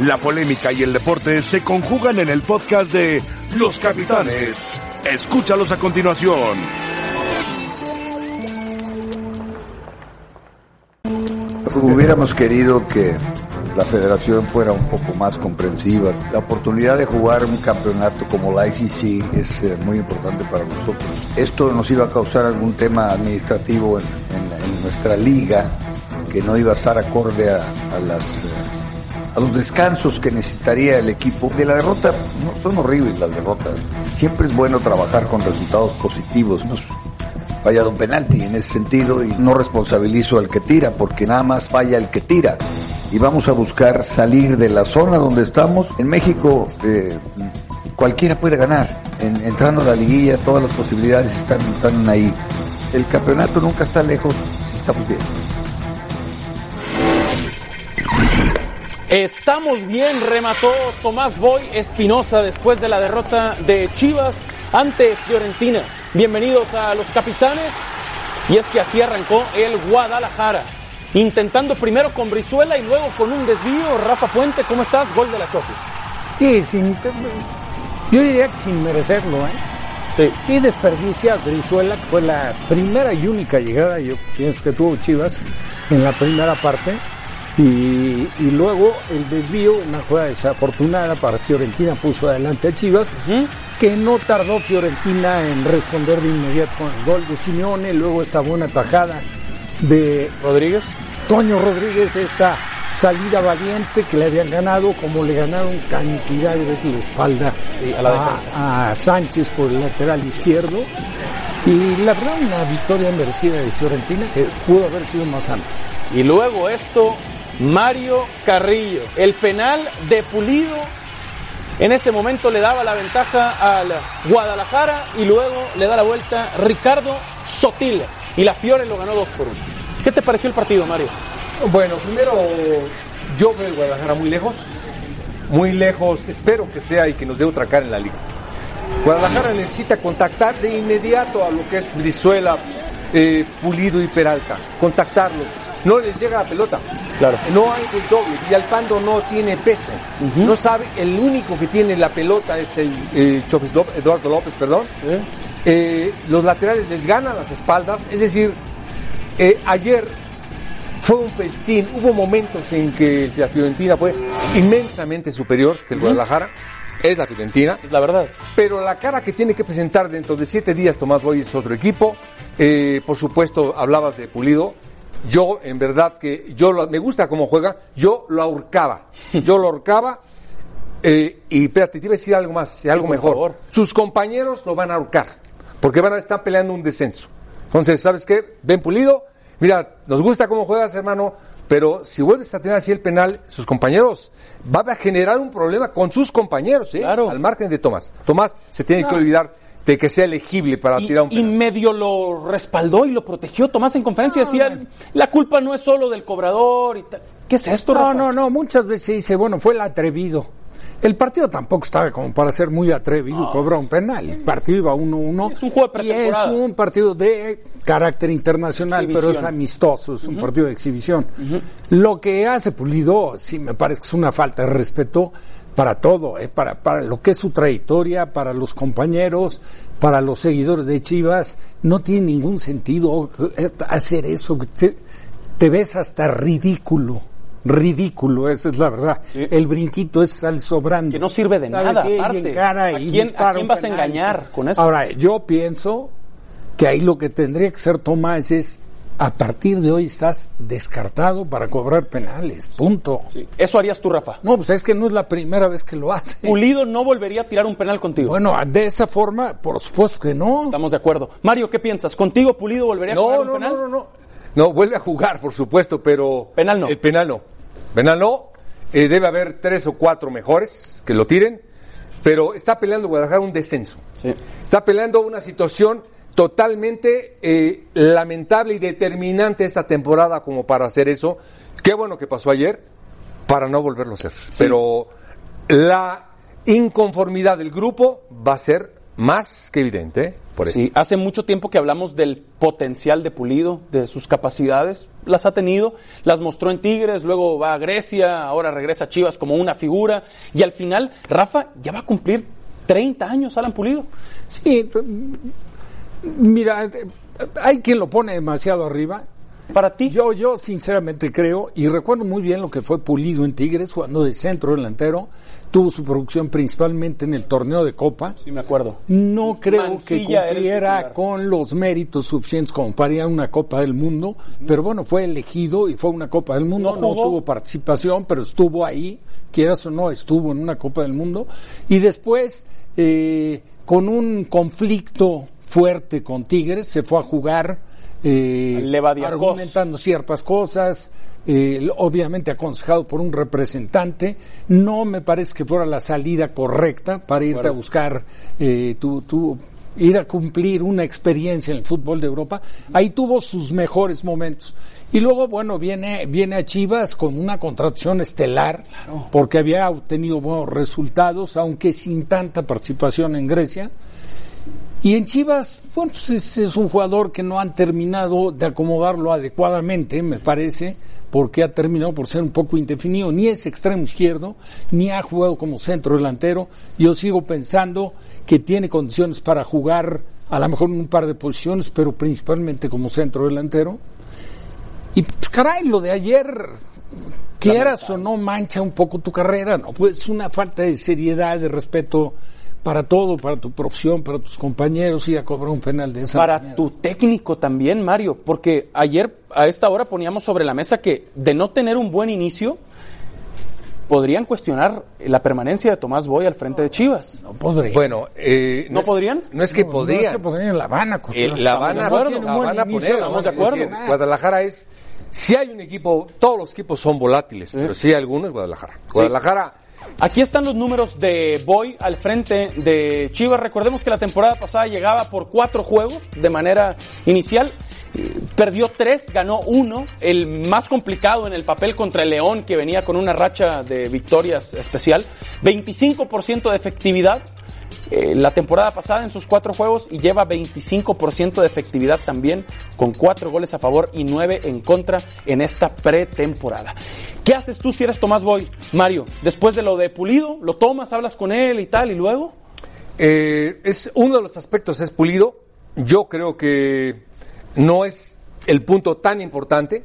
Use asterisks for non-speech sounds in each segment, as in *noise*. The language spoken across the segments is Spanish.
La polémica y el deporte se conjugan en el podcast de Los Capitanes. Escúchalos a continuación. Hubiéramos querido que la federación fuera un poco más comprensiva. La oportunidad de jugar un campeonato como la ICC es eh, muy importante para nosotros. Esto nos iba a causar algún tema administrativo en, nuestra liga que no iba a estar acorde a, a las, eh, a los descansos que necesitaría el equipo. De la derrota, no, son horribles las derrotas. Siempre es bueno trabajar con resultados positivos. ¿no? fallado un penalti en ese sentido y no responsabilizo al que tira porque nada más falla el que tira y vamos a buscar salir de la zona donde estamos. En México eh, cualquiera puede ganar, En- entrando a la liguilla todas las posibilidades están, están ahí. El campeonato nunca está lejos, estamos bien. Estamos bien, remató Tomás Boy Espinosa después de la derrota de Chivas ante Fiorentina. Bienvenidos a los capitanes. Y es que así arrancó el Guadalajara. Intentando primero con Brizuela y luego con un desvío. Rafa Puente, ¿cómo estás? Gol de la Chofis. Sí, sin, yo diría que sin merecerlo, ¿eh? Sí. Sí desperdicia Brizuela, que fue la primera y única llegada, yo pienso que tuvo Chivas en la primera parte. Y, y luego el desvío, una jugada desafortunada para Fiorentina, puso adelante a Chivas, que no tardó Fiorentina en responder de inmediato con el gol de Simeone, luego esta buena tajada de Rodríguez. Toño Rodríguez, esta salida valiente que le habían ganado, como le ganaron cantidad de veces la espalda Sí, a la defensa. a, a Sánchez por el lateral izquierdo. Y la verdad, una victoria merecida de Fiorentina que pudo haber sido más amplia. Y luego esto, Mario Carrillo. El penal de Pulido en este momento le daba la ventaja al Guadalajara y luego le da la vuelta Ricardo Sotile. Y la Fiore lo ganó 2 por 1. ¿Qué te pareció el partido, Mario? Bueno, primero yo veo el Guadalajara muy lejos, muy lejos, espero que sea y que nos dé otra cara en la liga. Guadalajara necesita contactar de inmediato a lo que es Brizuela, eh, Pulido y Peralta, contactarlos. No les llega la pelota. Claro. No hay el doble. Y Alpando no tiene peso. No sabe, el único que tiene la pelota es el eh, López- Eduardo López, perdón. Eh, los laterales les ganan las espaldas. Es decir, eh, ayer fue un festín. Hubo momentos en que la Fiorentina fue inmensamente superior que el Guadalajara. Es la Fiorentina. Es la verdad. Pero la cara que tiene que presentar dentro de siete días Tomás Boy es otro equipo. Eh, por supuesto, hablabas de Pulido. Yo, en verdad, que yo lo- me gusta cómo juega. Yo lo ahorcaba. *laughs* Yo lo ahorcaba. eh, y espérate, te iba a decir algo más, algo mejor. favor. Sus compañeros lo van a ahorcar. Porque van a estar peleando un descenso. Entonces, ¿sabes qué? Ven Pulido. Mira, nos gusta cómo juegas, hermano. Pero si vuelves a tener así el penal, sus compañeros, va a generar un problema con sus compañeros, ¿eh? Claro. Al margen de Tomás. Tomás se tiene que olvidar de que sea elegible para Y, tirar un y penal. medio lo respaldó y lo protegió. Tomás en conferencia decía, la culpa no es solo del cobrador y tal. ¿Qué es esto, No, Rafa? no, no, muchas veces se dice, bueno, fue el atrevido. El partido tampoco estaba como para ser muy atrevido y cobrar un penal. El partido iba 1-1. Es un juego de Y es un partido de carácter internacional, pero es amistoso, es un partido de exhibición. Lo que hace Pulido, sí me parece que es una falta de respeto para todo, eh, para, para lo que es su trayectoria, para los compañeros, para los seguidores de Chivas. No tiene ningún sentido eh, hacer eso. Te, te ves hasta ridículo. Ridículo, esa es la verdad. El brinquito es al sobrando. Que no sirve de ¿Sabe nada, aparte. ¿A y quién- a quién vas a engañar con eso? Ahora, yo pienso que ahí lo que tendría que ser Tomás es a partir de hoy estás descartado para cobrar penales, punto. Sí. Eso harías tú, Rafa. No, pues es que no es la primera vez que lo hace. Pulido no volvería a tirar un penal contigo. Bueno, de esa forma, por supuesto que no. Estamos de acuerdo. Mario, ¿qué piensas? ¿Contigo Pulido volvería a jugar No, un no, penal? no, no, no. No, vuelve a jugar, por supuesto, pero... Penal no. El penal no. Penal no. Eh, debe haber tres o cuatro mejores que lo tiren, pero está peleando Guadalajara un descenso. Sí. Está peleando una situación totalmente eh, lamentable y determinante esta temporada como para hacer eso. Qué bueno que pasó ayer para no volverlo a hacer. Pero la inconformidad del grupo va a ser más que evidente. ¿eh? por eso. Sí, hace mucho tiempo que hablamos del potencial de Pulido, de sus capacidades. Las ha tenido, las mostró en Tigres, luego va a Grecia, ahora regresa a Chivas como una figura. Y al final, Rafa ya va a cumplir 30 años, Alan Pulido. Sí, mira, hay quien lo pone demasiado arriba. Para ti. Yo, yo sinceramente creo, y recuerdo muy bien lo que fue Pulido en Tigres, jugando de centro delantero, tuvo su producción principalmente en el torneo de Copa. Sí, me acuerdo. No creo Mancilla que cumpliera con los méritos suficientes como para ir a una Copa del Mundo, pero bueno, fue elegido y fue una Copa del Mundo, No no, tuvo participación, pero estuvo ahí, quieras o no, estuvo en una Copa del Mundo, y después, eh, con un conflicto fuerte con Tigres, se fue a jugar eh, argumentando ciertas cosas, eh, obviamente aconsejado por un representante. No me parece que fuera la salida correcta para irte a buscar eh, tu, tu- ir a cumplir una experiencia en el fútbol de Europa. Ahí tuvo sus mejores momentos. Y luego, bueno, viene, viene a Chivas con una contratación estelar, porque había obtenido buenos resultados, aunque sin tanta participación en Grecia. Y en Chivas, bueno, pues es, es un jugador que no han terminado de acomodarlo adecuadamente, me parece, porque ha terminado por ser un poco indefinido. Ni es extremo izquierdo, ni ha jugado como centro delantero. Yo sigo pensando que tiene condiciones para jugar a lo mejor en un par de posiciones, pero principalmente como centro delantero. Y pues, caray, lo de ayer, quieras o no, mancha un poco tu carrera, ¿no? Pues es una falta de seriedad, de respeto para todo, para tu profesión, para tus compañeros, ir a cobrar un penal de esa Para manera. tu técnico también, Mario, porque ayer a esta hora poníamos sobre la mesa que de no tener un buen inicio, podrían cuestionar la permanencia de Tomás Boy al frente de Chivas. No podría. Bueno, eh, ¿No es- podrían? No es que No, podrían. No es que podrían, la van a Eh, la van a, de acuerdo. la van a poner. estamos de decir, acuerdo. Guadalajara es. Si hay un equipo, todos los equipos son volátiles, pero si hay algunos, Guadalajara. Guadalajara. Aquí están los números de Boy al frente de Chivas. Recordemos que la temporada pasada llegaba por cuatro juegos de manera inicial. Perdió tres, ganó uno. El más complicado en el papel contra el León, que venía con una racha de victorias especial. 25% de efectividad. Eh, la temporada pasada en sus cuatro juegos y lleva 25% de efectividad también, con cuatro goles a favor y nueve en contra en esta pretemporada. ¿Qué haces tú si eres Tomás Boy, Mario? Después de lo de Pulido, lo tomas, hablas con él y tal, y luego. Eh, es uno de los aspectos es pulido. Yo creo que no es el punto tan importante.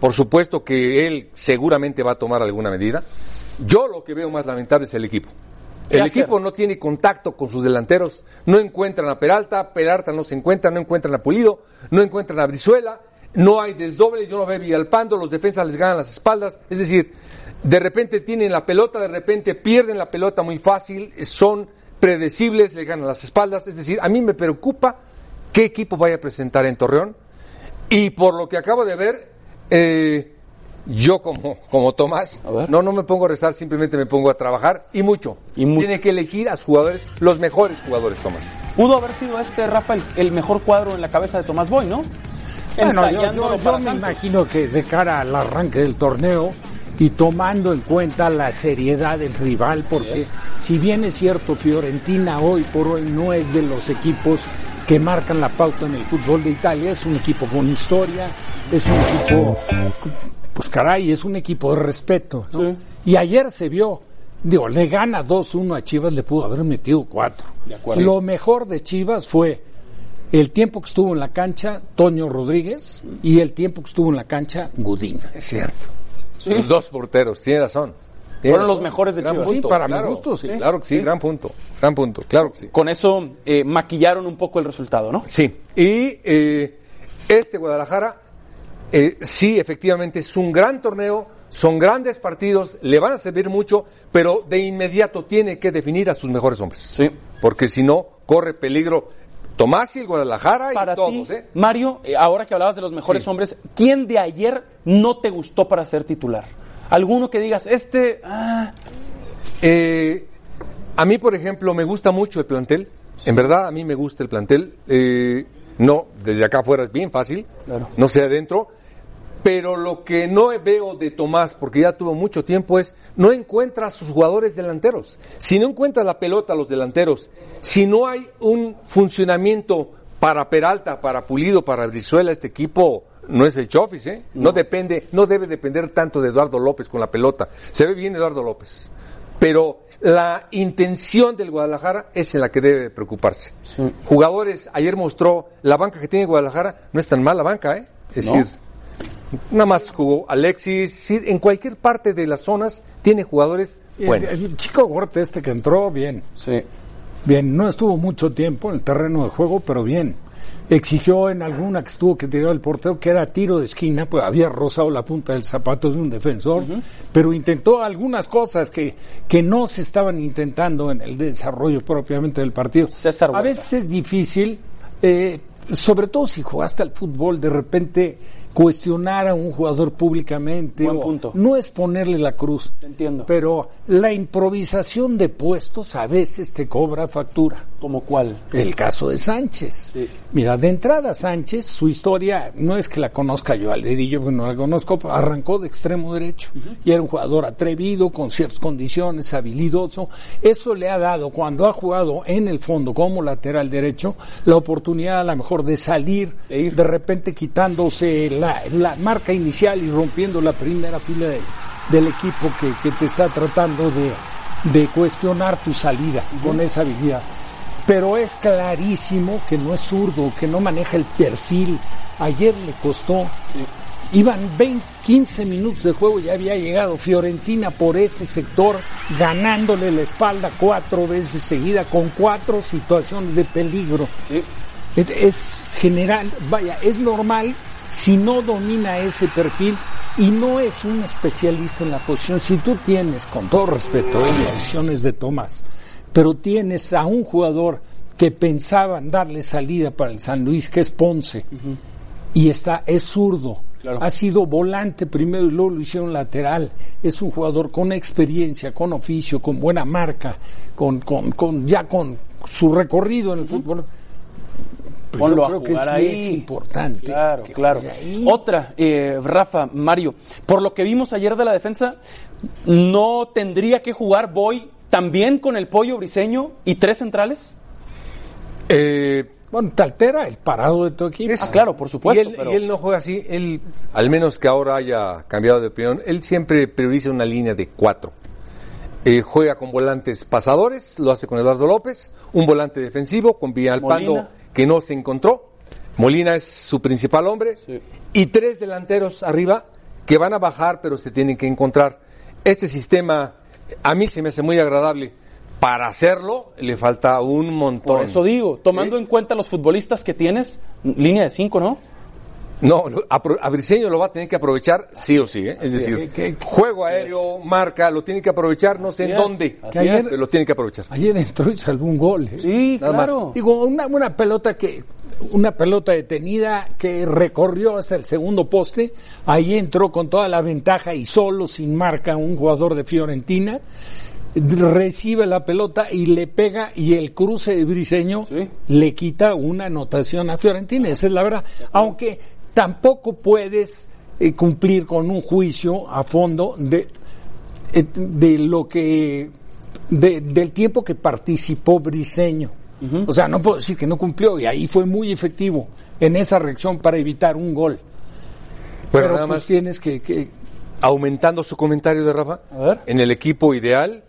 Por supuesto que él seguramente va a tomar alguna medida. Yo lo que veo más lamentable es el equipo. ¿Qué El hacer? equipo no tiene contacto con sus delanteros, no encuentran a Peralta, Peralta no se encuentra, no encuentran a Pulido, no encuentran a Brizuela, no hay desdoble, yo no veo Villalpando, los defensas les ganan las espaldas, es decir, de repente tienen la pelota, de repente pierden la pelota muy fácil, son predecibles, le ganan las espaldas, es decir, a mí me preocupa qué equipo vaya a presentar en Torreón y por lo que acabo de ver, eh, yo como, como Tomás, A ver. no, no me pongo a rezar, simplemente me pongo a trabajar y mucho. Y mucho. Tiene que elegir a sus jugadores, los mejores jugadores, Tomás. Pudo haber sido este, Rafael, el mejor cuadro en la cabeza de Tomás Boy, ¿no? Bueno, yo, yo- yo para me Santos. imagino que de cara al arranque del torneo y tomando en cuenta la seriedad del rival, porque si bien es cierto, Fiorentina hoy por hoy no es de los equipos que marcan la pauta en el fútbol de Italia, es un equipo con historia, es un equipo, pues caray, es un equipo de respeto. ¿no? Sí. Y ayer se vio, digo, le gana 2-1 a Chivas, le pudo haber metido 4. De acuerdo. Lo mejor de Chivas fue el tiempo que estuvo en la cancha Toño Rodríguez y el tiempo que estuvo en la cancha Gudiño. Es cierto. Los dos porteros, tiene razón. Tiene Fueron los mejores de Gran Chivas. punto, Sí, para mi claro. gusto, sí. Claro que sí, gran punto. Gran punto, claro que sí. Con eso eh, maquillaron un poco el resultado, ¿no? Sí, y eh, este Guadalajara, eh, sí, efectivamente, es un gran torneo, son grandes partidos, le van a servir mucho, pero de inmediato tiene que definir a sus mejores hombres. Sí. Porque si no, corre peligro Tomás y el Guadalajara Para y todos, ti, ¿eh? Mario, eh, ahora que hablabas de los mejores Sí. hombres, ¿quién de ayer no te gustó para ser titular? ¿Alguno que digas, este, ah, Eh, a mí, por ejemplo, me gusta mucho el plantel. En verdad, a mí me gusta el plantel. Eh, no, desde acá afuera es bien fácil. Claro. No sé adentro. Pero lo que no veo de Tomás, porque ya tuvo mucho tiempo, es no encuentra a sus jugadores delanteros. Si no encuentra la pelota a los delanteros, si no hay un funcionamiento para Peralta, para Pulido, para Brizuela, este equipo no es el Chofis, ¿eh? No. depende, no debe depender tanto de Eduardo López con la pelota. Se ve bien Eduardo López. Pero la intención del Guadalajara es en la que debe preocuparse. Jugadores, ayer mostró la banca que tiene Guadalajara, no es tan mala banca, ¿eh? Es decir, nada más jugó Alexis, en cualquier parte de las zonas tiene jugadores buenos. El, el chico Gorte este que entró, bien. Sí. Bien, no estuvo mucho tiempo en el terreno de juego, pero bien. Exigió en alguna que estuvo que tiró el portero, que era tiro de esquina, pues había rozado la punta del zapato de un defensor, pero intentó algunas cosas que, que no se estaban intentando en el desarrollo propiamente del partido. César A veces es difícil, eh, sobre todo si jugaste al fútbol, de repente cuestionar a un jugador públicamente. Buen punto. No es ponerle la cruz. Entiendo. Pero la improvisación de puestos a veces te cobra factura. ¿Como cuál? El caso de Sánchez. Sí. Mira, de entrada Sánchez, su historia no es que la conozca yo al dedillo, porque no la conozco, arrancó de extremo derecho y era un jugador atrevido, con ciertas condiciones, habilidoso. Eso le ha dado, cuando ha jugado en el fondo como lateral derecho, la oportunidad a lo mejor de salir, De ir. de repente quitándose la, la marca inicial y rompiendo la primera fila de- del equipo que, que te está tratando de, de cuestionar tu salida con esa habilidad. Pero es clarísimo que no es zurdo, que no maneja el perfil. Ayer le costó. Iban 20, 15 minutos de juego ya había llegado Fiorentina por ese sector, ganándole la espalda cuatro veces seguida, con cuatro situaciones de peligro. Sí. Es, es general, vaya, es normal si no domina ese perfil y no es un especialista en la posición. Si tú tienes, con todo respeto, decisiones de Tomás, pero tienes a un jugador que pensaban darle salida para el San Luis, que es Ponce, y está, es zurdo. Claro. Ha sido volante primero y luego lo hicieron lateral. Es un jugador con experiencia, con oficio, con buena marca, con, con, con ya con su recorrido en el fútbol. Pues Ponlo yo a creo que jugar sí ahí. es importante. Claro, que claro. Otra, eh, Rafa, Mario, por lo que vimos ayer de la defensa, ¿no tendría que jugar Boy también con el pollo briseño y tres centrales? Eh, Bueno, te altera el parado de tu equipo. Ah, claro, por supuesto. y, él, pero- y él no juega así, él, al menos que ahora haya cambiado de opinión, él siempre prioriza una línea de cuatro. Eh, juega con volantes pasadores, lo hace con Eduardo López, un volante defensivo con Villalpando Molina. Que no se encontró. Molina es su principal hombre. Sí. Y tres delanteros arriba que van a bajar pero se tienen que encontrar. Este sistema a mí se me hace muy agradable. Para hacerlo le falta un montón. Por eso digo, tomando en cuenta los futbolistas que tienes, línea de cinco, ¿no? No, a, a Briseño lo va a tener que aprovechar sí o sí. ¿eh? Es decir, Que- que- juego aéreo, marca, lo tiene que aprovechar, no sé en dónde. es. pero lo tiene que aprovechar. Ayer entró y salvó un gol. ¿eh? Sí, Nada claro. Digo, una, una pelota que una pelota detenida que recorrió hasta el segundo poste, ahí entró con toda la ventaja y solo sin marca un jugador de Fiorentina, recibe la pelota y le pega y el cruce de Briseño Sí. le quita una anotación a Fiorentina, esa es la verdad. Aunque tampoco puedes eh, cumplir con un juicio a fondo de, eh, de lo que de- del tiempo que participó Briseño. O sea, no puedo decir que no cumplió y ahí fue muy efectivo en esa reacción para evitar un gol. Bueno, Pero nada pues más tienes que, que- aumentando su comentario de Rafa. A ver. En el equipo ideal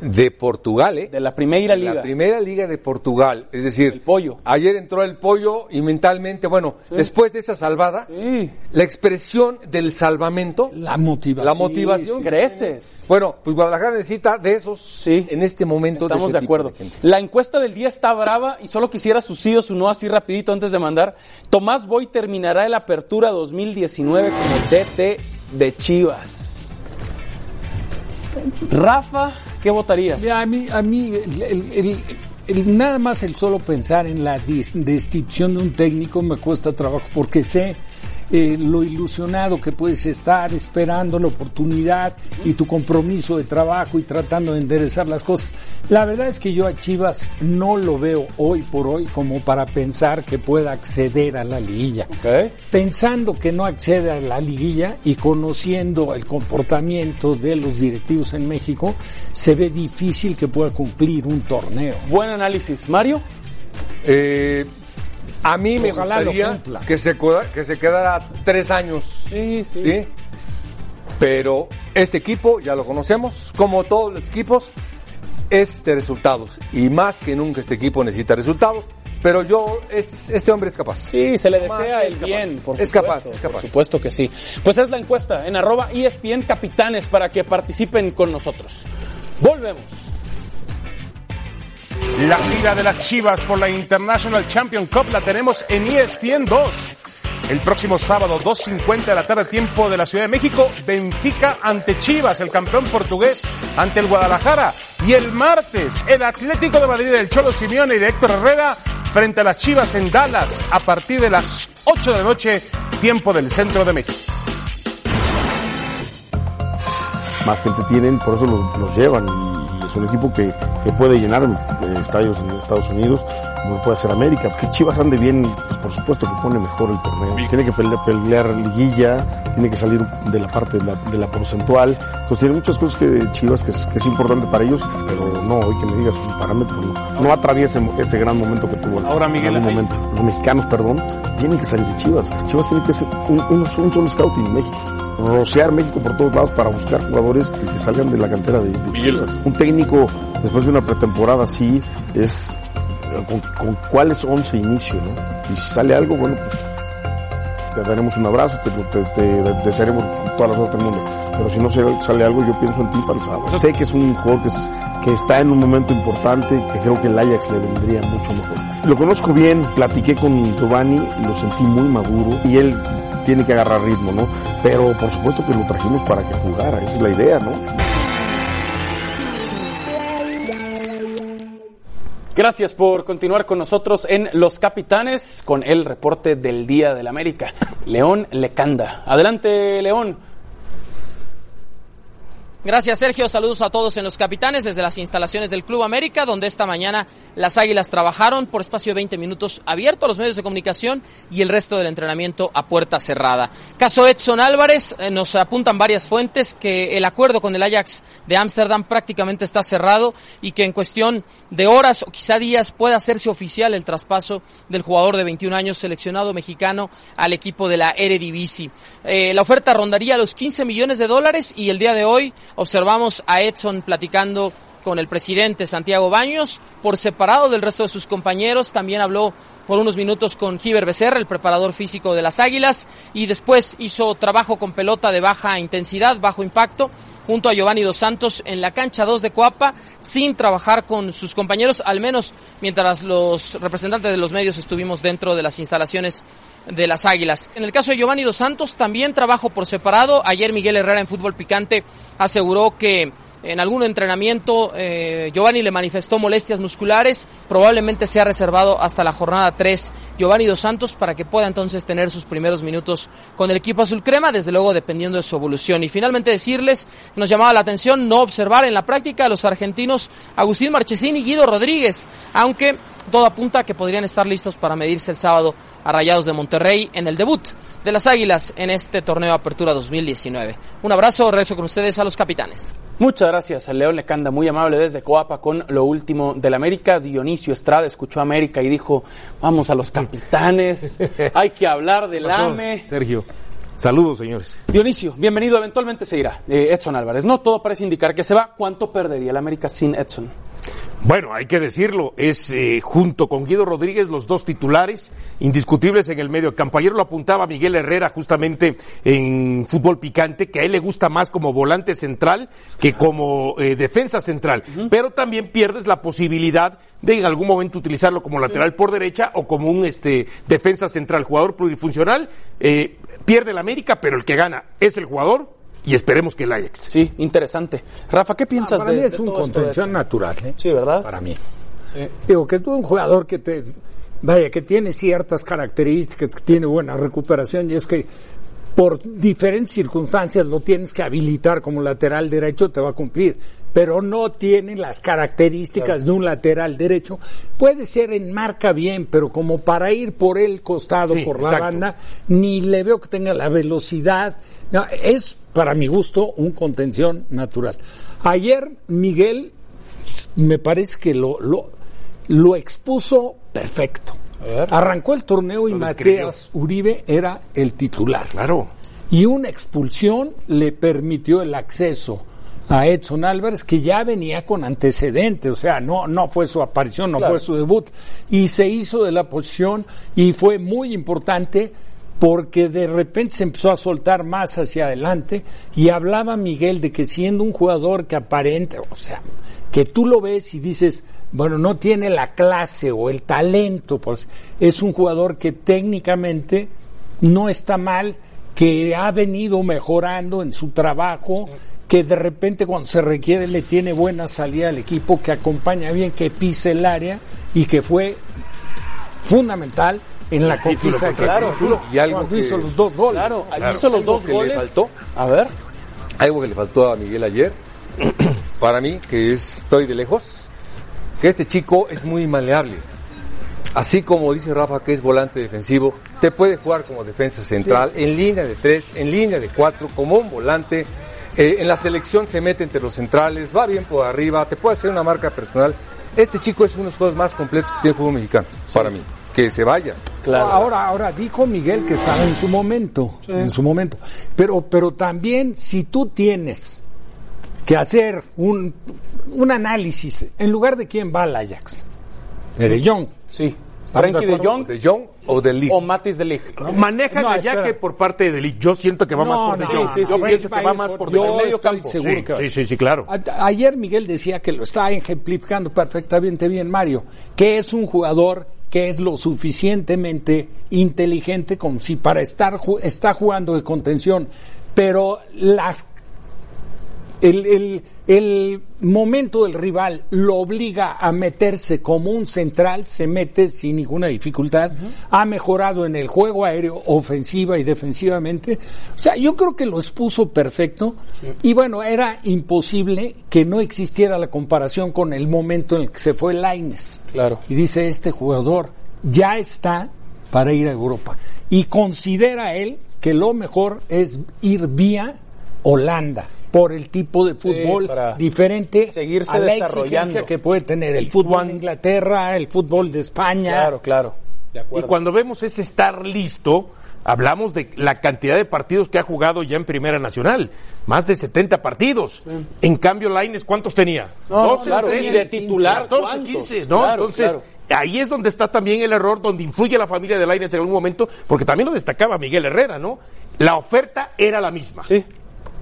de Portugal, ¿eh? De la primera De liga. La primera liga de Portugal. Es decir, El pollo. Ayer entró el pollo y mentalmente, bueno, después de esa salvada, Sí. la expresión del salvamento, la motivación. la motivación. Creces. Bueno, pues Guadalajara necesita de esos Sí. en este momento. Estamos de acuerdo. La encuesta del día está brava y solo quisiera su sí o su no así rapidito antes de mandar. Tomás Boy terminará el Apertura 2019 como DT de Chivas. Rafa, ¿qué votarías? Mira, a mí, a mí el- el- el- nada más el solo pensar en la destitución de un técnico me cuesta trabajo porque sé eh, lo ilusionado que puedes estar esperando la oportunidad y tu compromiso de trabajo y tratando de enderezar las cosas. La verdad es que yo a Chivas no lo veo hoy por hoy como para pensar que pueda acceder a la liguilla. Pensando que no accede a la liguilla y conociendo el comportamiento de los directivos en México, se ve difícil que pueda cumplir un torneo. Buen análisis. Mario. Eh, a mí me gustaría que se, que se quedara tres años. Sí, sí. Pero este equipo, ya lo conocemos, como todos los equipos, es de resultados. Y más que nunca este equipo necesita resultados. Pero yo, este, este hombre es capaz. Sí, se le desea Es el capaz. bien, por Es capaz, es capaz. Por supuesto que sí. Pues es la encuesta en arroba ESPN Capitanes para que participen con nosotros. Volvemos. La gira de las Chivas por la International Champion Cup la tenemos en ESPN 2. El próximo sábado, 2.50 de la tarde, tiempo de la Ciudad de México, Benfica ante Chivas, el campeón portugués ante el Guadalajara. Y el martes, el Atlético de Madrid del Cholo Simeone y de Héctor Herrera frente a las Chivas en Dallas a partir de las 8 de la noche, tiempo del centro de México. más gente tienen, por eso los, llevan es un equipo que, que puede llenar eh, estadios en Estados Unidos, como puede hacer América. Que Chivas ande bien, pues por supuesto que pone mejor el torneo. Tiene que pelear, pelear liguilla, tiene que salir de la parte de la, de la porcentual. Entonces tiene muchas cosas que Chivas que es, que es importante para ellos, pero no, hoy que me digas un parámetro, no, no atraviesa ese gran momento que tuvo Ahora, Miguel, en algún momento. Los mexicanos, perdón, tienen que salir de Chivas. Chivas tiene que ser un, un, un solo scouting en México rocear México por todos lados para buscar jugadores que, que salgan de la cantera de, de Chivas. Un técnico, después de una pretemporada así, es con, con cuáles 11 inicio, ¿no? Y si sale algo, bueno, pues te daremos un abrazo, te, te, te desearemos toda la suerte del mundo. Pero si no sale algo, yo pienso en ti para el sábado. Sé que es un jugador que, es- que está en un momento importante, que creo que el Ajax le vendría mucho mejor. Lo conozco bien, platiqué con Giovanni, lo sentí muy maduro y él tiene que agarrar ritmo, ¿no? Pero por supuesto que lo trajimos para que jugara, esa es la idea, ¿no? Gracias por continuar con nosotros en Los Capitanes con el reporte del Día del América. León Lecanda. Adelante, León. Gracias, Sergio. Saludos a todos en los capitanes desde las instalaciones del Club América, donde esta mañana las Águilas trabajaron por espacio de 20 minutos abierto a los medios de comunicación y el resto del entrenamiento a puerta cerrada. Caso Edson Álvarez, eh, nos apuntan varias fuentes que el acuerdo con el Ajax de Ámsterdam prácticamente está cerrado y que en cuestión de horas o quizá días pueda hacerse oficial el traspaso del jugador de 21 años seleccionado mexicano al equipo de la Eredivisie. Eh, la oferta rondaría los 15 millones de dólares y el día de hoy observamos a Edson platicando con el presidente Santiago Baños por separado del resto de sus compañeros. También habló por unos minutos con Giver Becerra, el preparador físico de las Águilas, y después hizo trabajo con pelota de baja intensidad, bajo impacto, junto a Giovanni Dos Santos en la cancha 2 de Coapa, sin trabajar con sus compañeros, al menos mientras los representantes de los medios estuvimos dentro de las instalaciones de las Águilas. En el caso de Giovanni Dos Santos, también trabajo por separado. Ayer Miguel Herrera en Fútbol Picante aseguró que en algún entrenamiento eh, Giovanni le manifestó molestias musculares, probablemente sea reservado hasta la jornada 3 Giovanni Dos Santos para que pueda entonces tener sus primeros minutos con el equipo azul crema, desde luego dependiendo de su evolución. Y finalmente decirles, nos llamaba la atención no observar en la práctica a los argentinos Agustín Marchesín y Guido Rodríguez, aunque todo apunta a que podrían estar listos para medirse el sábado a Rayados de Monterrey en el debut de las Águilas en este torneo Apertura 2019. Un abrazo, regreso con ustedes a los capitanes. Muchas gracias, León Lecanda, muy amable desde Coapa con lo último del América. Dionisio Estrada escuchó a América y dijo, vamos a los capitanes, *laughs* hay que hablar del AME. Sergio. Saludos, señores. Dionisio, bienvenido, eventualmente se irá. Eh, Edson Álvarez, no todo parece indicar que se va. ¿Cuánto perdería el América sin Edson? Bueno, hay que decirlo, es eh, junto con Guido Rodríguez los dos titulares indiscutibles en el medio campo. Ayer lo apuntaba Miguel Herrera justamente en fútbol picante, que a él le gusta más como volante central que como eh, defensa central. Pero también pierdes la posibilidad de en algún momento utilizarlo como lateral por derecha o como un este defensa central, jugador plurifuncional. eh, pierde el América, pero el que gana es el jugador y esperemos que el Ajax. Sí, interesante. Rafa, ¿qué piensas Ah, para de, mí es de un contención natural, ¿eh? Sí, ¿verdad? Para mí. Digo, que tú un jugador que te vaya, que tiene ciertas características, que tiene buena recuperación y es que por diferentes circunstancias lo tienes que habilitar como lateral derecho, te va a cumplir, pero no tiene las características de un lateral derecho. Puede ser en marca bien, pero como para ir por el costado, Sí, por la exacto. banda, ni le veo que tenga la velocidad. No, es, para mi gusto, un contención natural. Ayer Miguel me parece que lo, lo, lo expuso perfecto. Arrancó el torneo y. Mateas Uribe era el titular. Claro. Y una expulsión le permitió el acceso a Edson Álvarez, que ya venía con antecedentes, o sea, no, no fue su aparición, no fue su debut, y se hizo de la posición y fue muy importante porque de repente se empezó a soltar más hacia adelante y hablaba Miguel de que siendo un jugador que aparente, o sea, que tú lo ves y dices, bueno, no tiene la clase o el talento, pues es un jugador que técnicamente no está mal, que ha venido mejorando en su trabajo, que de repente cuando se requiere le tiene buena salida al equipo, que acompaña bien, que pise el área y que fue fundamental en la conquista título, Y algo cuando que- hizo los dos goles. Claro, hizo los Algo dos que goles. le faltó, A ver. *clears throat* algo que le faltó a Miguel ayer, *clears throat* para mí, que es- estoy de lejos, que este chico es muy maleable. Así como dice Rafa que es volante defensivo, te puede jugar como defensa central, en línea de tres, en línea de cuatro, como un volante. Eh, en la selección se mete entre los centrales, va bien por arriba, te puede hacer una marca personal. Este chico es uno de los juegos más completos que tiene el fútbol mexicano, para mí. Que se vaya. Claro. Ahora, ahora dijo Miguel que estaba en su momento, en su momento. Pero, pero también si tú tienes que hacer un, un análisis, en lugar de quién va al Ajax, de De Jong. Sí. ¿Estamos Frankie de? Jong ¿De Jong o de Lee? o Matis de Ligt. Maneja No, el espera. yaque por parte de Ligt. Yo siento que va No, más por no, De Jong. sí, sí, Yo sí. pienso que Va más por- por yo estoy medio campo. seguro Sí, que sí, sí, sí, claro. A- Ayer Miguel decía que lo está ejemplificando perfectamente bien Mario, que es un jugador que es lo suficientemente inteligente como si para estar ju- está jugando de contención, pero las el, el- el momento del rival lo obliga a meterse como un central, se mete sin ninguna dificultad, ha mejorado en el juego aéreo ofensiva y defensivamente. O sea, yo creo que lo expuso perfecto y bueno, era imposible que no existiera la comparación con el momento en el que se fue Laines. Claro. Y dice, este jugador ya está para ir a Europa. Y considera él que lo mejor es ir vía Holanda por el tipo de fútbol para diferente seguirse a la desarrollando. exigencia que puede tener el fútbol de Inglaterra, el fútbol de España. Claro, claro. De Y cuando vemos ese estar listo, hablamos de la cantidad de partidos que ha jugado ya en Primera Nacional. Más de 70 partidos. En cambio, Laines, ¿cuántos tenía? No, 12, claro, 13, y de titular, 14, ¿cuántos? 15, ¿no? Claro, Entonces, claro. ahí es donde está también el error, donde influye la familia de Laines en algún momento, porque también lo destacaba Miguel Herrera, ¿no? La oferta era la misma. Sí.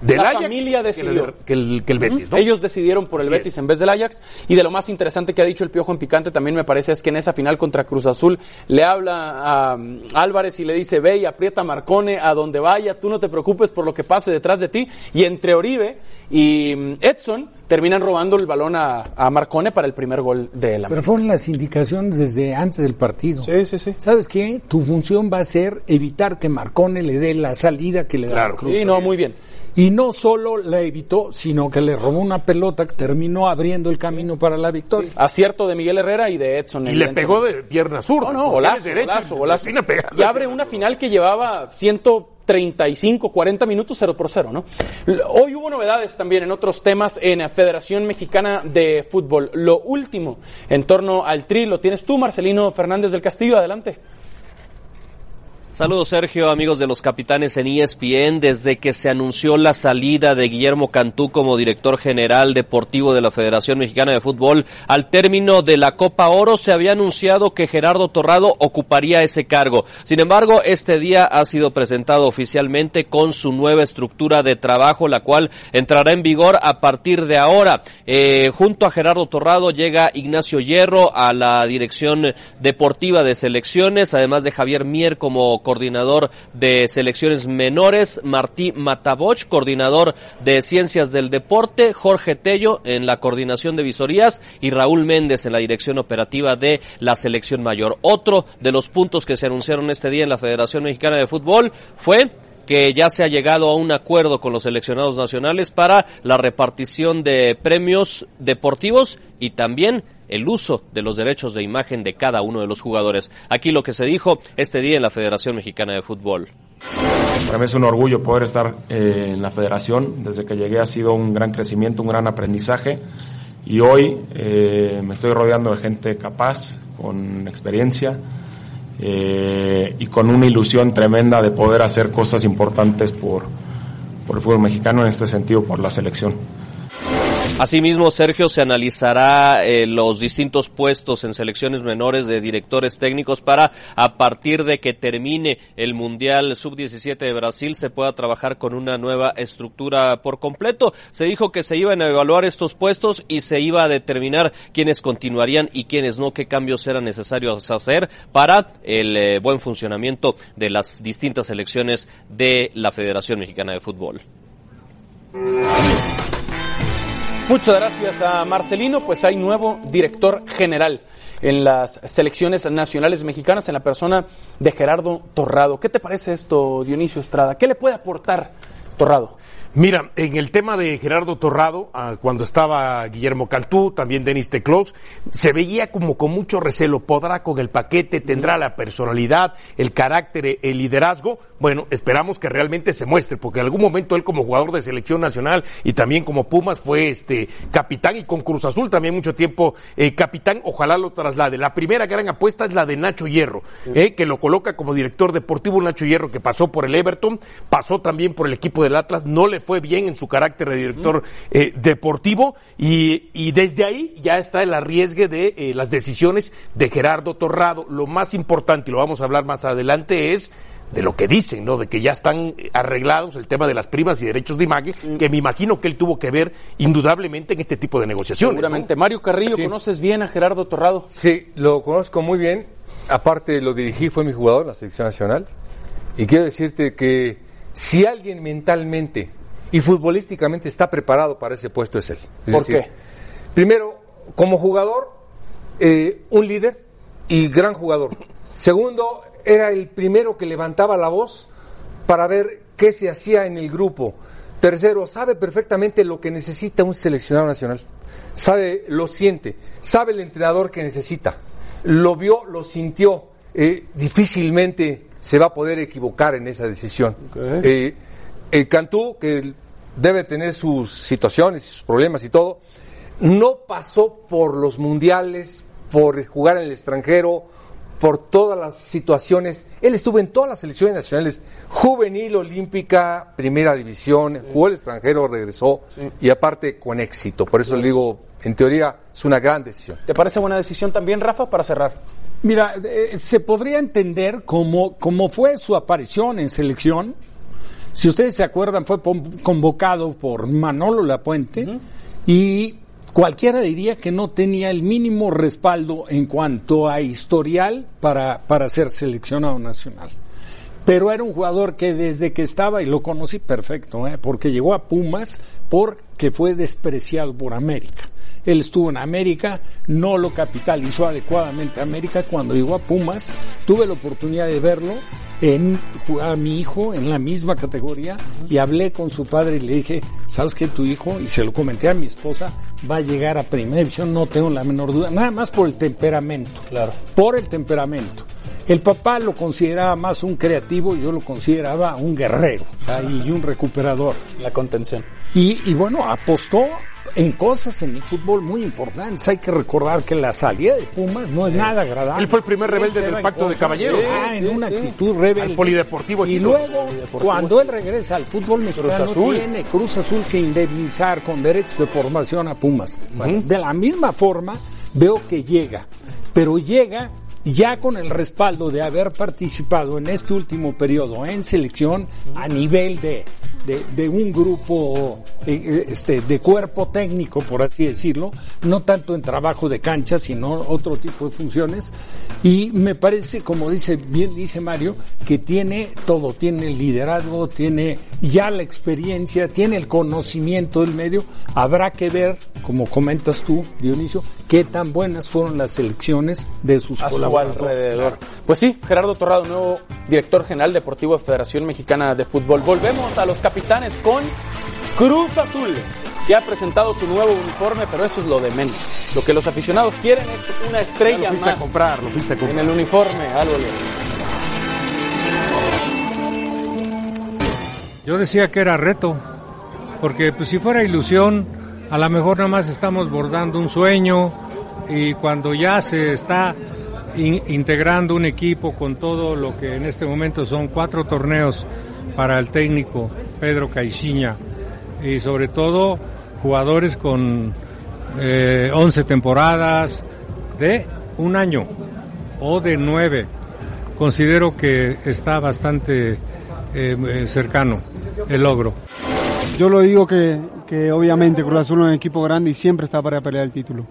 Del La Ajax familia que decidió. el, que el, que el Betis, ¿no? Ellos decidieron por el Así Betis es. en vez del Ajax. Y de lo más interesante que ha dicho el Piojo en Picante también me parece es que en esa final contra Cruz Azul le habla a mm, Álvarez y le dice, ve y aprieta Marcone a donde vaya, tú no te preocupes por lo que pase detrás de ti. Y entre Oribe y mm, Edson terminan robando el balón a, a Marcone para el primer gol de la Pero fueron las indicaciones desde antes del partido. Sí, sí, sí. ¿Sabes qué? Tu función va a ser evitar que Marcone le dé la salida que le da Claro. Cruz. Sí, no, muy bien. Y no solo la evitó, sino que le robó una pelota que terminó abriendo el camino para la victoria. Acierto de Miguel Herrera y de Edson. Y le pegó de pierna sur. No, no, golazo, derecho, golazo, golazo. Y Y abre una final que llevaba 135, 40 minutos 0 por 0, ¿no? Hoy hubo novedades también en otros temas en la Federación Mexicana de Fútbol. Lo último en torno al tri lo tienes tú, Marcelino Fernández del Castillo, adelante. Saludos Sergio, amigos de los capitanes en ESPN. Desde que se anunció la salida de Guillermo Cantú como director general deportivo de la Federación Mexicana de Fútbol, al término de la Copa Oro se había anunciado que Gerardo Torrado ocuparía ese cargo. Sin embargo, este día ha sido presentado oficialmente con su nueva estructura de trabajo, la cual entrará en vigor a partir de ahora. Eh, junto a Gerardo Torrado llega Ignacio Hierro a la dirección deportiva de selecciones, además de Javier Mier como coordinador de selecciones menores, Martí Mataboch, coordinador de ciencias del deporte, Jorge Tello en la coordinación de visorías y Raúl Méndez en la dirección operativa de la selección mayor. Otro de los puntos que se anunciaron este día en la Federación Mexicana de Fútbol fue que ya se ha llegado a un acuerdo con los seleccionados nacionales para la repartición de premios deportivos y también el uso de los derechos de imagen de cada uno de los jugadores. Aquí lo que se dijo este día en la Federación Mexicana de Fútbol. Para mí es un orgullo poder estar eh, en la federación. Desde que llegué ha sido un gran crecimiento, un gran aprendizaje. Y hoy eh, me estoy rodeando de gente capaz, con experiencia, eh, y con una ilusión tremenda de poder hacer cosas importantes por, por el fútbol mexicano, en este sentido por la selección. Asimismo, Sergio, se analizará eh, los distintos puestos en selecciones menores de directores técnicos para, a partir de que termine el Mundial Sub-17 de Brasil, se pueda trabajar con una nueva estructura por completo. Se dijo que se iban a evaluar estos puestos y se iba a determinar quiénes continuarían y quiénes no, qué cambios eran necesarios hacer para el eh, buen funcionamiento de las distintas selecciones de la Federación Mexicana de Fútbol. Muchas gracias a Marcelino, pues hay nuevo director general en las selecciones nacionales mexicanas en la persona de Gerardo Torrado. ¿Qué te parece esto, Dionisio Estrada? ¿Qué le puede aportar Torrado? Mira, en el tema de Gerardo Torrado, ah, cuando estaba Guillermo Cantú, también Denis Teclos, se veía como con mucho recelo, podrá con el paquete, tendrá la personalidad, el carácter, el liderazgo. Bueno, esperamos que realmente se muestre, porque en algún momento él como jugador de selección nacional y también como Pumas fue este capitán y con Cruz Azul también mucho tiempo eh, capitán, ojalá lo traslade. La primera gran apuesta es la de Nacho Hierro, eh, que lo coloca como director deportivo Nacho Hierro, que pasó por el Everton, pasó también por el equipo del Atlas, no le fue bien en su carácter de director eh, deportivo y, y, desde ahí ya está el arriesgue de eh, las decisiones de Gerardo Torrado. Lo más importante, y lo vamos a hablar más adelante, es de lo que dicen, ¿no? De que ya están arreglados el tema de las primas y derechos de imagen, que me imagino que él tuvo que ver indudablemente en este tipo de negociaciones. Seguramente. Mario Carrillo, Sí. ¿conoces bien a Gerardo Torrado? Sí, lo conozco muy bien. Aparte, lo dirigí, fue mi jugador en la selección nacional. Y quiero decirte que si alguien mentalmente y futbolísticamente está preparado para ese puesto es él. Es ¿Por decir, qué? Primero, como jugador, eh, un líder y gran jugador. Segundo, era el primero que levantaba la voz para ver qué se hacía en el grupo. Tercero, sabe perfectamente lo que necesita un seleccionado nacional. Sabe, lo siente. Sabe el entrenador que necesita. Lo vio, lo sintió. Eh, difícilmente se va a poder equivocar en esa decisión. Eh, el Cantú, que debe tener sus situaciones y sus problemas y todo, no pasó por los mundiales, por jugar en el extranjero, por todas las situaciones. Él estuvo en todas las selecciones nacionales, juvenil, olímpica, primera división, jugó el extranjero, regresó y aparte con éxito. Por eso le digo, en teoría es una gran decisión. ¿Te parece buena decisión también, Rafa, para cerrar? Mira, eh, se podría entender como, como fue su aparición en selección. Si ustedes se acuerdan, fue convocado por Manolo Lapuente y cualquiera diría que no tenía el mínimo respaldo en cuanto a historial para, para ser seleccionado nacional. Pero era un jugador que desde que estaba, y lo conocí perfecto, ¿eh? porque llegó a Pumas porque fue despreciado por América. Él estuvo en América, no lo capitalizó adecuadamente América. Cuando llegó a Pumas, tuve la oportunidad de verlo en a mi hijo en la misma categoría y hablé con su padre y le dije, ¿sabes que tu hijo? Y se lo comenté a mi esposa, va a llegar a primera división, no tengo la menor duda, nada más por el temperamento. Claro. Por el temperamento. El papá lo consideraba más un creativo, yo lo consideraba un guerrero y un recuperador. La contención. Y, y bueno, apostó en cosas en el fútbol muy importantes. Hay que recordar que la salida de Pumas no es nada agradable. Él fue el primer rebelde del pacto de caballeros. Ah, en Sí, una sí. actitud rebelde. Al polideportivo Y luego, cuando él regresa al fútbol mexicano, Azul. tiene Cruz Azul que indemnizar con derechos de formación a Pumas. Bueno, de la misma forma, veo que llega, pero llega ya con el respaldo de haber participado en este último periodo en selección a nivel de de, de un grupo eh, este, de cuerpo técnico, por así decirlo, no tanto en trabajo de cancha, sino otro tipo de funciones. Y me parece, como dice bien dice Mario, que tiene todo, tiene el liderazgo, tiene ya la experiencia, tiene el conocimiento del medio. Habrá que ver, como comentas tú, Dionisio, qué tan buenas fueron las elecciones de sus a su alrededor. Pues sí, Gerardo Torrado, nuevo director general deportivo de Federación Mexicana de Fútbol. Volvemos a los capitanes con Cruz Azul, que ha presentado su nuevo uniforme, pero eso es lo de menos. Lo que los aficionados quieren es una estrella lo más a comprar, lo fuiste a en comprar. el uniforme, Álvaro. Yo decía que era reto, porque pues, si fuera ilusión, a lo mejor nada más estamos bordando un sueño y cuando ya se está in- integrando un equipo con todo lo que en este momento son cuatro torneos para el técnico Pedro Caixinha y sobre todo jugadores con eh, 11 temporadas de un año o de nueve. Considero que está bastante eh, cercano el logro. Yo lo digo que, que obviamente Cruz Azul es un equipo grande y siempre está para pelear el título.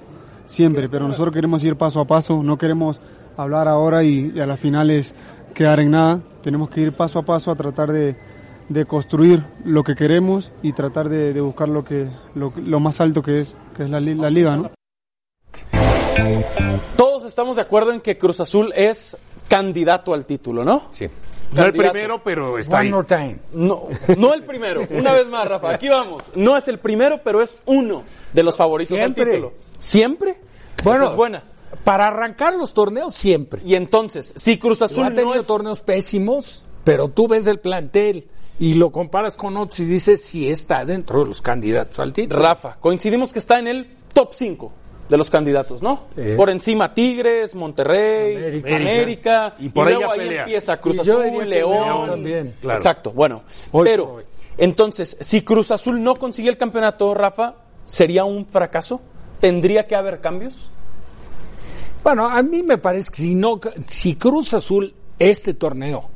Siempre, pero nosotros queremos ir paso a paso, no queremos hablar ahora y, y a las finales quedar en nada. Tenemos que ir paso a paso a tratar de, de construir lo que queremos y tratar de, de buscar lo, que, lo, lo más alto que es, que es la, li- la liga. ¿no? Todos estamos de acuerdo en que Cruz Azul es candidato al título, ¿no? Sí. No el primero, pero está One ahí. more time. No, no el primero. Una vez más, Rafa, aquí vamos. No es el primero, pero es uno de los favoritos Siempre. al título. ¿Siempre? Bueno, Esa es buena. Para arrancar los torneos siempre. Y entonces, si Cruz Azul ha tenido no es... torneos pésimos, pero tú ves el plantel y lo comparas con otros y dices si está dentro de los candidatos al título. Rafa, coincidimos que está en el top 5 de los candidatos, ¿no? Por encima Tigres, Monterrey, América. América, Y por ahí luego ahí pelea. empieza Cruz Azul, León, León también, claro. Exacto, bueno. Hoy pero, hoy. entonces, si Cruz Azul no consigue el campeonato, Rafa, ¿sería un fracaso? ¿Tendría que haber cambios? Bueno, a mí me parece que si no, si Cruz Azul este torneo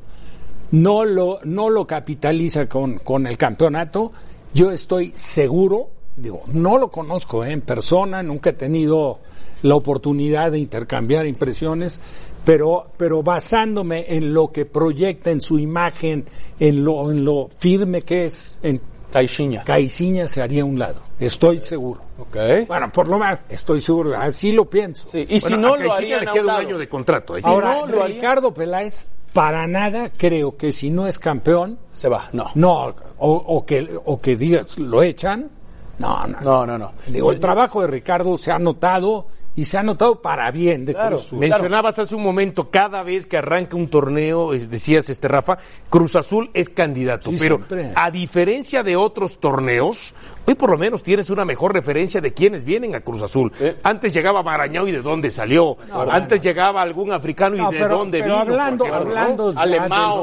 no lo, no lo capitaliza con, con el campeonato, yo estoy seguro, digo, no lo conozco ¿eh? en persona, nunca he tenido la oportunidad de intercambiar impresiones, pero, pero basándome en lo que proyecta en su imagen, en lo, en lo firme que es, en Caixinha. Caiciña se haría a un lado, estoy seguro. Ok. Bueno, por lo menos estoy seguro, así lo pienso. Sí, y si no a lo Caixinha harían le queda un año de contrato. ahí. Si Ahora, no, lo haría- Ricardo Peláez, para nada creo que si no es campeón, Se va, no. no, o, o que, o que digas, lo echan, no, no. No, no, no. Digo, el trabajo de Ricardo se ha notado y se ha notado para bien de Claro. Cruz Azul. Mencionabas hace un momento, cada vez que arranca un torneo, decías este Rafa, Cruz Azul es candidato. Sí, pero siempre. a diferencia de otros torneos, hoy por lo menos tienes una mejor referencia de quiénes vienen a Cruz Azul. Sí. Antes llegaba Marañao y de dónde salió. Antes llegaba algún africano y No, de pero, dónde pero vino. hablando, hablando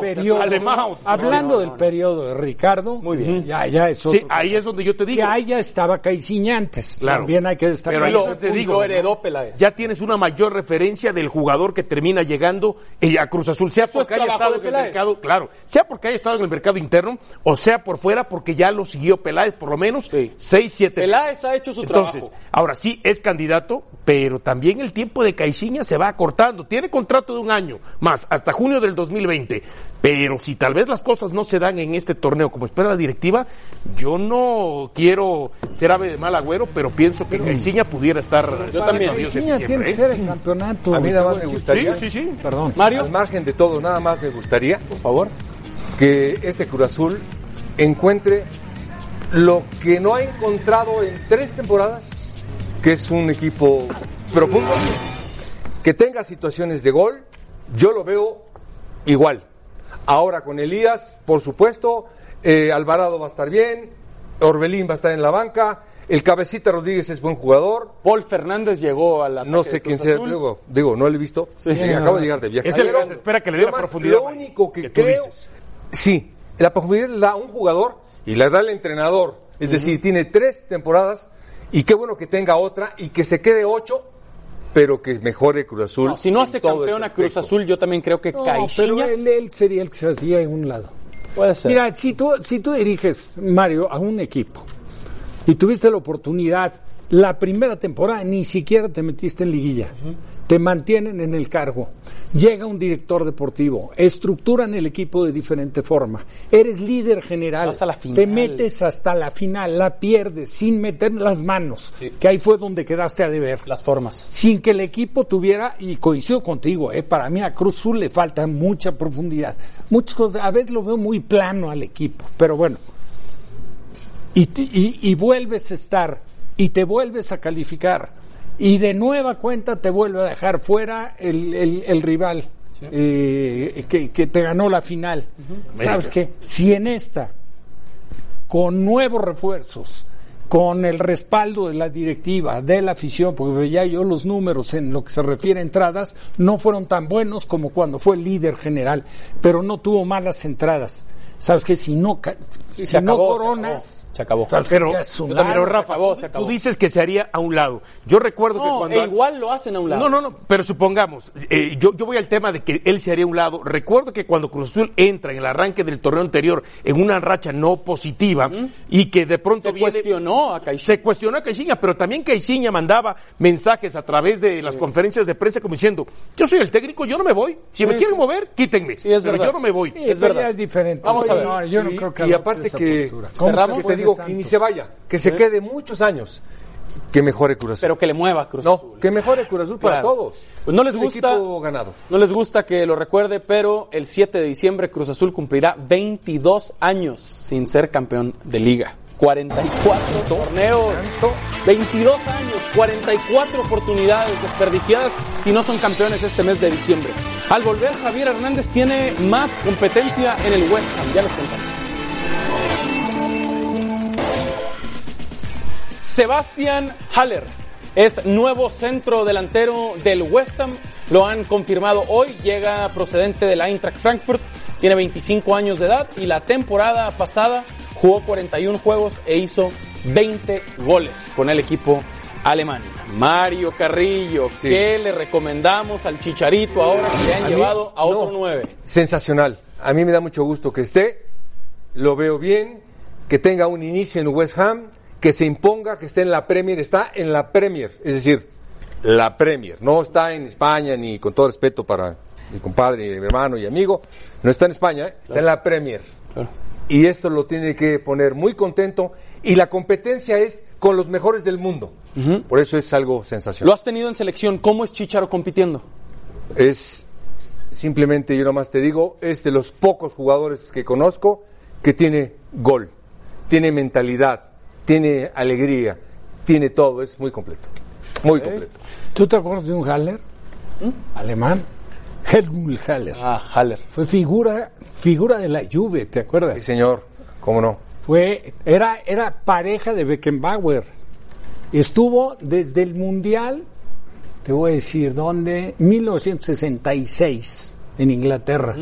del periodo, Alemão. hablando No, no, del periodo de Ricardo, Muy bien. ya, ya es Sí, otro. ahí es donde yo te que digo. ahí ya estaba Caiciña antes. Claro. También hay que destacar. Pero ahí te digo, heredó Peláez. Ya tienes una mayor referencia del jugador que termina llegando eh, a Cruz Azul, sea porque haya estado en el mercado, claro, sea porque haya estado en el mercado interno o sea por fuera porque ya lo siguió Peláez por lo menos Sí. seis, siete Peláez ha hecho su Entonces, trabajo. ahora sí es candidato, pero también el tiempo de Caixinha se va acortando. Tiene contrato de un año más, hasta junio del 2020. Pero si tal vez las cosas no se dan en este torneo como espera la directiva, yo no quiero ser ave de mal agüero, pero pienso que Caixinha pudiera estar. Yo también. Caiciña tiene que ¿eh? ser el campeonato. A mí nada más me gustaría- Sí, sí, sí. Perdón. Mario, Al margen de todo, nada más me gustaría por favor. que este Cruz Azul encuentre lo que no ha encontrado en tres temporadas, que es un equipo profundo, que tenga situaciones de gol, yo lo veo igual. Ahora con Elías, por supuesto, eh, Alvarado va a estar bien, Orbelín va a estar en la banca, el Cabecita Rodríguez es buen jugador, Paul Fernández llegó a la no sé quién sea, digo, digo, no lo he visto, Eh, acabo de llegar de viaje. Es el que se espera que le dé la profundidad, Lo único que, creo, sí, la profundidad la da un jugador y la da el entrenador. Es decir, tiene tres temporadas y qué bueno que tenga otra y que se quede ocho, pero que mejore Cruz Azul. No, si no hace campeón este a Cruz. Azul, yo también creo que No, pero él, él sería el que se hacía en un lado. Puede ser. Mira, si tú, si tú diriges, Mario, a un equipo y tuviste la oportunidad, la primera temporada ni siquiera te metiste en liguilla, te mantienen en el cargo, llega un director deportivo, estructuran el equipo de diferente forma, eres líder general, Vas a la final. te metes hasta la final, la pierdes sin meter las manos, que ahí fue donde quedaste a deber Las formas. sin que el equipo tuviera, y coincido contigo, eh, para mí a Cruz Azul le falta mucha profundidad. Muchas cosas, a veces lo veo muy plano al equipo, pero bueno. Y, y- y vuelves a estar, y te vuelves a calificar, y de nueva cuenta te vuelve a dejar fuera el, el- el rival eh, que, que te ganó la final. ¿Sabes qué? Si en esta con nuevos refuerzos, con el respaldo de la directiva, de la afición, porque veía yo los números en lo que se refiere a entradas, no fueron tan buenos como cuando fue líder general, pero no tuvo malas entradas. ¿Sabes qué? Si no, Sí, si se no acabó, se coronas, Se acabó. ¿sabes qué? Pero. Rafa, se acabó, se acabó. tú dices que se haría a un lado. Yo recuerdo que No, cuando... e igual lo hacen a un lado. No, no, no, pero supongamos, eh, yo, yo voy al tema de que él se haría a un lado. Recuerdo que cuando Cruz Azul entra en el arranque del torneo anterior en una racha no positiva y que de pronto Se viene- cuestionó a Caixinha. se cuestionó a Caixinha, pero también Caixinha mandaba mensajes a través de las conferencias de prensa como diciendo, yo soy el técnico, yo no me voy. Si me quieren sí. mover, quítenme. Sí, es pero verdad. yo no me voy. Sí, es pero verdad. ya es diferente. Vamos a ver. No, yo no y, creo que y adopte aparte que, postura. ¿cómo Cerramos. que te digo que ni se vaya, que se quede muchos años, que mejore Cruz Azul. Pero que le mueva Cruz no, Azul. que mejore Cruz Azul para Claro. todos. Pues no les Un gusta. equipo ganado. No les gusta que lo recuerde, pero el 7 de diciembre Cruz Azul cumplirá 22 años sin ser campeón de liga. 44 torneos, 22 años, 44 oportunidades desperdiciadas si no son campeones este mes de diciembre. Al volver, Javier Hernández tiene más competencia en el West Ham, ya les contamos. Sebastián Haller es nuevo centro delantero del West Ham. Lo han confirmado hoy. Llega procedente del Eintracht Frankfurt. Tiene 25 años de edad y la temporada pasada jugó 41 juegos e hizo 20 goles con el equipo alemán. Mario Carrillo, ¿qué le recomendamos al Chicharito ahora que le han A mí, llevado a otro no. 9? Sensacional. A mí me da mucho gusto que esté. Lo veo bien. Que tenga un inicio en West Ham. Que se imponga, que esté en la Premier. Está en la Premier. Es decir, la Premier. No está en España, ni con todo respeto para mi compadre, mi hermano y amigo. No está en España, ¿eh? está en la Premier. Y esto lo tiene que poner muy contento. Y la competencia es con los mejores del mundo. Por eso es algo Lo sensacional. has tenido en selección. ¿Cómo es Chicharo compitiendo? Es simplemente, yo nomás te digo, es de los pocos jugadores que conozco que tiene gol, tiene mentalidad, tiene alegría, tiene todo, es muy completo. Muy completo. ¿Tú te acuerdas de un Haller? Alemán. Helmut Haller. Ah, Haller. Fue figura, figura de la Juve, ¿te acuerdas? Sí, señor, cómo no. Fue, era, era pareja de Beckenbauer. Estuvo desde el Mundial, te voy a decir dónde, 1966 en Inglaterra.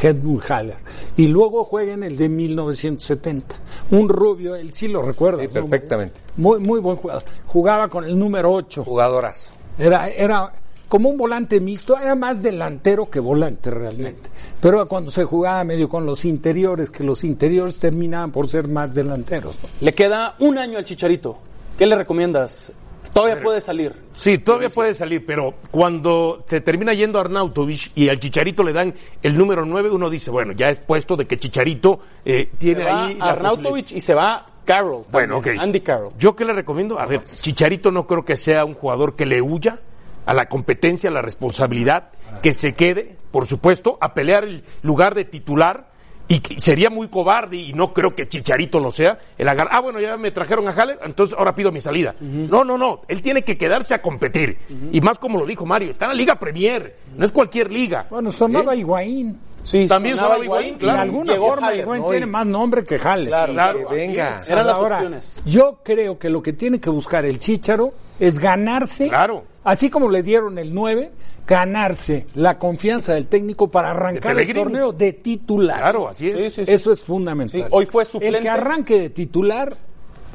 Helmut Haller. Y luego juega en el de 1970. Un rubio, él sí lo recuerda. Sí, perfectamente. Muy, muy buen jugador. Jugaba con el número 8. Jugadorazo. Era, era como un volante mixto, era más delantero que volante realmente. Pero cuando se jugaba medio con los interiores, que los interiores terminaban por ser más delanteros. ¿no? Le queda un año al Chicharito. ¿Qué le recomiendas? Todavía puede salir. Sí, todavía puede salir, pero cuando se termina yendo a Arnautovic y al Chicharito le dan el número 9, uno dice, bueno, ya es puesto de que Chicharito eh, tiene Se va ahí... Arnautovic y se va Carroll. Bueno, ok. Andy Carroll. ¿Yo qué le recomiendo? A ver, Chicharito no creo que sea un jugador que le huya a la competencia, a la responsabilidad, que se quede, por supuesto, a pelear el lugar de titular. Y que sería muy cobarde, y no creo que Chicharito lo sea, el agar ah, bueno, ya me trajeron a Haller, entonces ahora pido mi salida. No, no, no, él tiene que quedarse a competir. Y más como lo dijo Mario, está en la Liga Premier, no es cualquier liga. Bueno, sonaba Higuaín. Sí, También sonaba sonaba Higuaín, claro. alguna Llegó forma, Haller, Higuaín ¿no? tiene más nombre que Haller. Claro, Claro, así venga. Eran las Ahora, opciones. Yo creo que lo que tiene que buscar el Chícharo es ganarse, Claro. así como le dieron el 9, ganarse la confianza del técnico para arrancar el torneo de titular. Claro, así es. Sí, sí, sí. Eso es fundamental. Sí, hoy fue suplente. El que arranque de titular,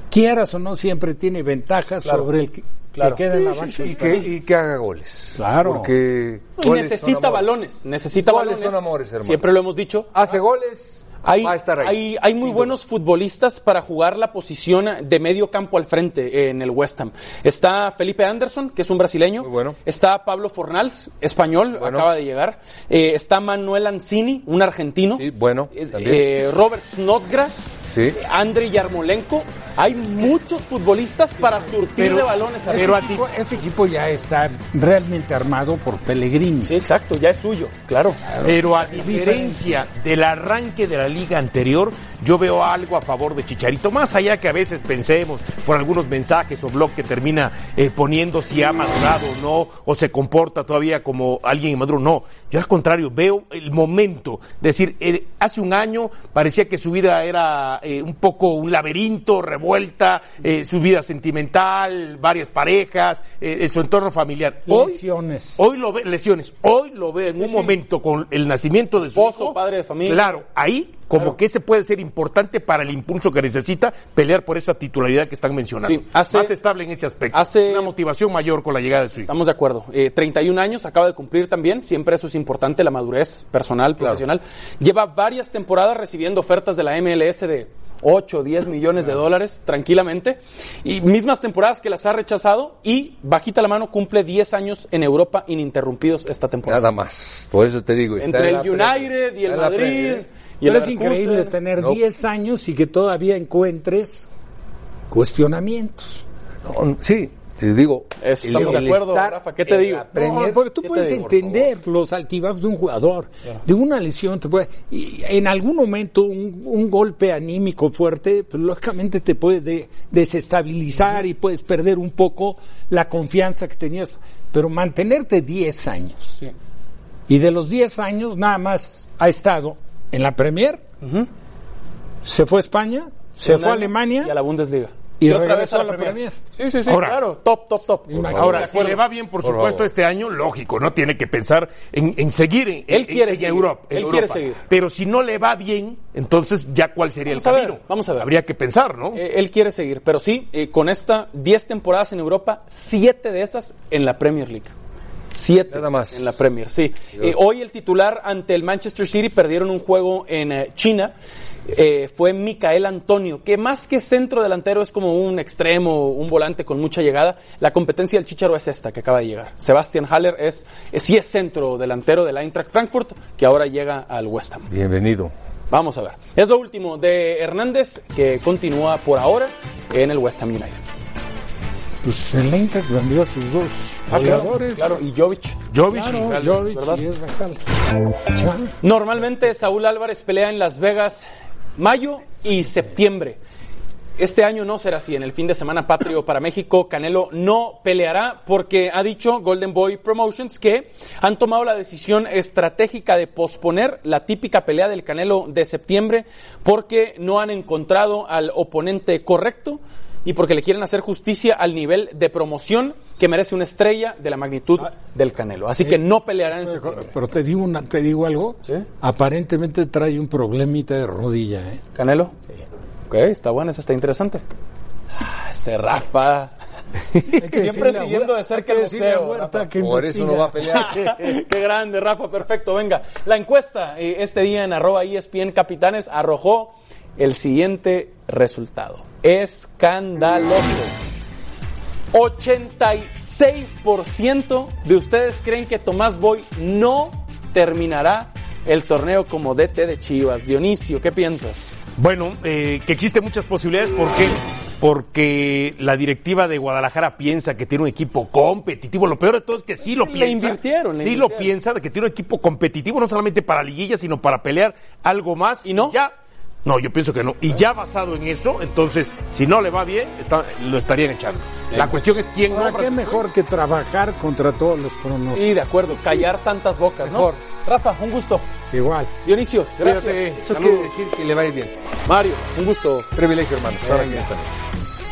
quieras o no, siempre tiene ventajas Claro. sobre el que, que queda en la Sí, banca. sí, Y que, y que haga goles. Claro. Porque Y necesita balones. Necesita Goles balones. son amores, hermano. Siempre lo hemos dicho. Hace goles, Hay, va a estar ahí. hay, hay muy buenos futbolistas para jugar la posición de medio campo al frente en el West Ham. Está Felipe Anderson, que es un brasileño. Muy bueno. Está Pablo Fornals, español, Bueno. acaba de llegar. Eh, está Manuel Ancini, un argentino. Sí, bueno, eh, Robert Snodgrass. Sí. Andrei Yarmolenko. Hay muchos futbolistas para surtir de balones este, arriba. equipo, este equipo ya está realmente armado por Pellegrini. Sí, exacto, ya es suyo, claro. Pero a diferencia del arranque de la liga anterior, yo veo algo a favor de Chicharito, más allá que a veces pensemos por algunos mensajes o blog que termina eh, poniendo si ha madurado o no, o se comporta todavía como alguien inmaduro, no. Yo al contrario, veo el momento, es decir, eh, hace un año parecía que su vida era eh, un poco un laberinto, revuelta, eh, su vida sentimental, varias parejas, eh, en su entorno familiar. Hoy, Lesiones. Hoy lo ve, lesiones. Hoy lo ve en un momento con el nacimiento de su Esposo, hijo. padre de familia. Claro, ahí como Claro. que ese puede ser importante para el impulso que necesita pelear por esa titularidad que están mencionando. Sí, hace- Más estable en ese aspecto. hace- una motivación mayor con la llegada de su hijo. Estamos de acuerdo. Eh, 31 años, acaba de cumplir también. Siempre eso es importante, la madurez personal, profesional. Lleva varias temporadas recibiendo ofertas de la MLS de 8, 10 millones de dólares, tranquilamente. Y mismas temporadas que las ha rechazado. Y bajita la mano, cumple 10 años en Europa ininterrumpidos esta temporada. Nada más. Por eso te digo. está Entre en el. United y el Madrid. Y Pero es increíble tener No. 10 años y que todavía encuentres cuestionamientos. No, sí, te digo. Estamos de acuerdo, Rafa, ¿qué te digo? No, porque tú ¿qué te puedes digo, por entender los altibajos de un jugador, de una lesión, te puede, y en algún momento un, un golpe anímico fuerte, pues lógicamente te puede de- desestabilizar y puedes perder un poco la confianza que tenías, pero mantenerte 10 años. Y de los 10 años nada más ha estado en la Premier, se fue a España, se fue a Alemania Y a la Bundesliga. y otra vez a la Premier. Sí, sí, sí, Ahora- claro. Top, top, top. Imagínate. Ahora, si le va bien, por, Por supuesto, favor. este año, lógico, no tiene que pensar en, en seguir en, Él quiere en seguir. Europa. en Él quiere seguir. Pero si no le va bien, entonces ya cuál sería Vamos el ver, camino. vamos a ver. Habría que pensar, ¿no? Eh, él quiere seguir, pero sí, eh, con esta 10 temporadas en Europa, 7 de esas en la Premier League. 7 Nada más. en la Premier, sí. Eh, hoy el titular ante el Manchester City perdieron un juego en eh, China. eh, fue Micael Antonio, que más que centro delantero es como un extremo, un volante con mucha llegada. La competencia del Chicharo es esta que acaba de llegar. Sebastián Haller es, es sí es centro delantero del Eintracht Frankfurt, que ahora llega al West Ham. Bienvenido. Vamos a ver. Es lo último de Hernández, que continúa por ahora en el West Ham United. Pues el Inter vendió a sus dos Ah, claro, jugadores. claro, y Jovic. Jovic Claro, y Gales, Jovic ¿verdad? y. Ya. Normalmente Saúl Álvarez pelea en Las Vegas mayo y septiembre. Este año no será así. En el fin de semana patrio para México, Canelo no peleará porque ha dicho Golden Boy Promotions que han tomado la decisión estratégica de posponer la típica pelea del Canelo de septiembre porque no han encontrado al oponente correcto y porque le quieren hacer justicia al nivel de promoción que merece una estrella de la magnitud del Canelo. Así que no peleará en septiembre. Pero te digo, una, te digo algo. Sí. Aparentemente trae un problemita de rodilla. ¿eh? Canelo. Ok, está bueno, eso está interesante. Ah, ese Rafa. *laughs* Siempre decirle a siguiendo de cerca el que museo. Huerta Rafa. que Por eso no va a pelear. *laughs* Qué grande, Rafa, perfecto. Venga, la encuesta eh, este día en arroba ESPN Capitanes arrojó el siguiente resultado. Escandaloso. 86% de ustedes creen que Tomás Boy no terminará el torneo como DT de Chivas. Dionisio, ¿qué piensas? Bueno, eh, que existen muchas posibilidades. ¿Por qué? Porque la directiva de Guadalajara piensa que tiene un equipo competitivo. Lo peor de todo es que sí lo Le piensa. invirtieron, le sí invirtieron. lo piensa, de que tiene un equipo competitivo, no solamente para liguilla, sino para pelear algo más. ¿Y no? Ya. No, yo pienso que no. Y ya basado en eso, entonces, si no le va bien, está- lo estarían echando. La cuestión es quién Ahora, qué mejor que trabajar contra todos los pronósticos. Sí, de acuerdo, callar tantas bocas, ¿no? Mejor. Rafa, un gusto. Igual. Dionisio, gracias. Cuídate. Eso Saludos. quiere decir que le va a ir bien. Mario, un gusto. Privilegio, hermano.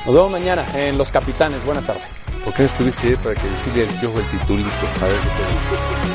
Nos vemos mañana en Los Capitanes. Buena tarde. ¿Por qué no estuviste ahí para que decirle al piojo el titulito? A ver qué te